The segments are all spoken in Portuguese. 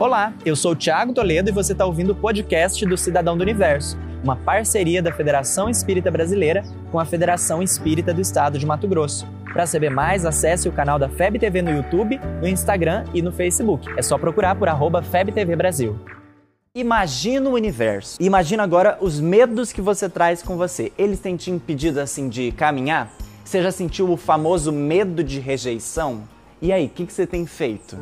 Olá, eu sou o Thiago Toledo e você está ouvindo o podcast do Cidadão do Universo, uma parceria da Federação Espírita Brasileira com a Federação Espírita do Estado de Mato Grosso. Para saber mais, acesse o canal da FEB TV no YouTube, no Instagram e no Facebook. É só procurar por arroba FebTV Brasil. Imagina o universo. Imagina agora os medos que você traz com você. Eles têm te impedido assim de caminhar? Você já sentiu o famoso medo de rejeição? E aí, o que, que você tem feito?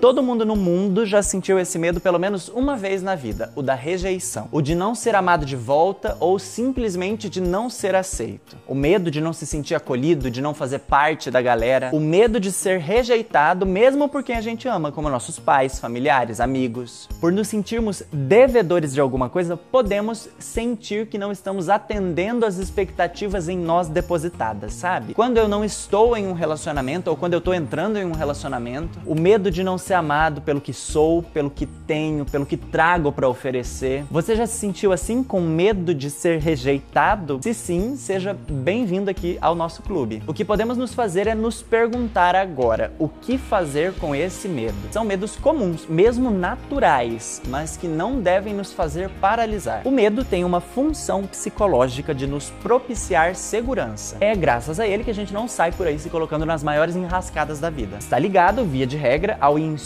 Todo mundo no mundo já sentiu esse medo pelo menos uma vez na vida, o da rejeição, o de não ser amado de volta ou simplesmente de não ser aceito. O medo de não se sentir acolhido, de não fazer parte da galera, o medo de ser rejeitado mesmo por quem a gente ama, como nossos pais, familiares, amigos. Por nos sentirmos devedores de alguma coisa, podemos sentir que não estamos atendendo às expectativas em nós depositadas, sabe? Quando eu não estou em um relacionamento ou quando eu estou entrando em um relacionamento, o medo de não ser ser amado pelo que sou, pelo que tenho, pelo que trago para oferecer. Você já se sentiu assim com medo de ser rejeitado? Se sim, seja bem-vindo aqui ao nosso clube. O que podemos nos fazer é nos perguntar agora o que fazer com esse medo. São medos comuns, mesmo naturais, mas que não devem nos fazer paralisar. O medo tem uma função psicológica de nos propiciar segurança. É graças a ele que a gente não sai por aí se colocando nas maiores enrascadas da vida. Está ligado, via de regra, ao instinto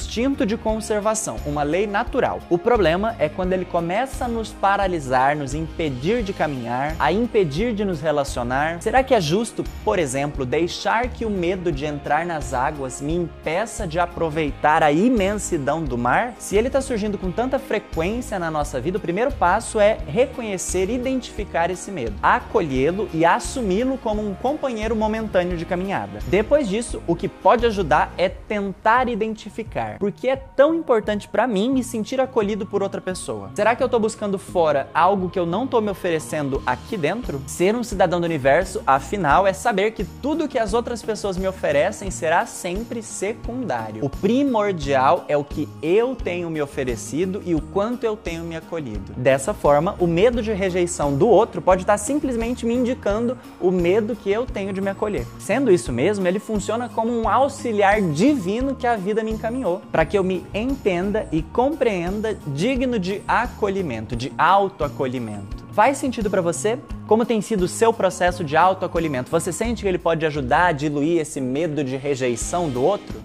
de conservação, uma lei natural. O problema é quando ele começa a nos paralisar, nos impedir de caminhar, a impedir de nos relacionar. Será que é justo, por exemplo, deixar que o medo de entrar nas águas me impeça de aproveitar a imensidão do mar? Se ele está surgindo com tanta frequência na nossa vida, o primeiro passo é reconhecer identificar esse medo, acolhê-lo e assumi-lo como um companheiro momentâneo de caminhada. Depois disso, o que pode ajudar é tentar identificar lugar? Por que é tão importante para mim me sentir acolhido por outra pessoa? Será que eu tô buscando fora algo que eu não tô me oferecendo aqui dentro? Ser um cidadão do universo, afinal, é saber que tudo que as outras pessoas me oferecem será sempre secundário. O primordial é o que eu tenho me oferecido e o quanto eu tenho me acolhido. Dessa forma, o medo de rejeição do outro pode estar simplesmente me indicando o medo que eu tenho de me acolher. Sendo isso mesmo, ele funciona como um auxiliar divino que a vida me encaminhou para que eu me entenda e compreenda digno de acolhimento, de autoacolhimento. Faz sentido para você? Como tem sido o seu processo de autoacolhimento? Você sente que ele pode ajudar a diluir esse medo de rejeição do outro?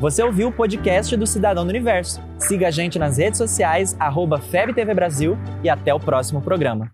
Você ouviu o podcast do Cidadão do Universo. Siga a gente nas redes sociais, arroba FebTV Brasil e até o próximo programa.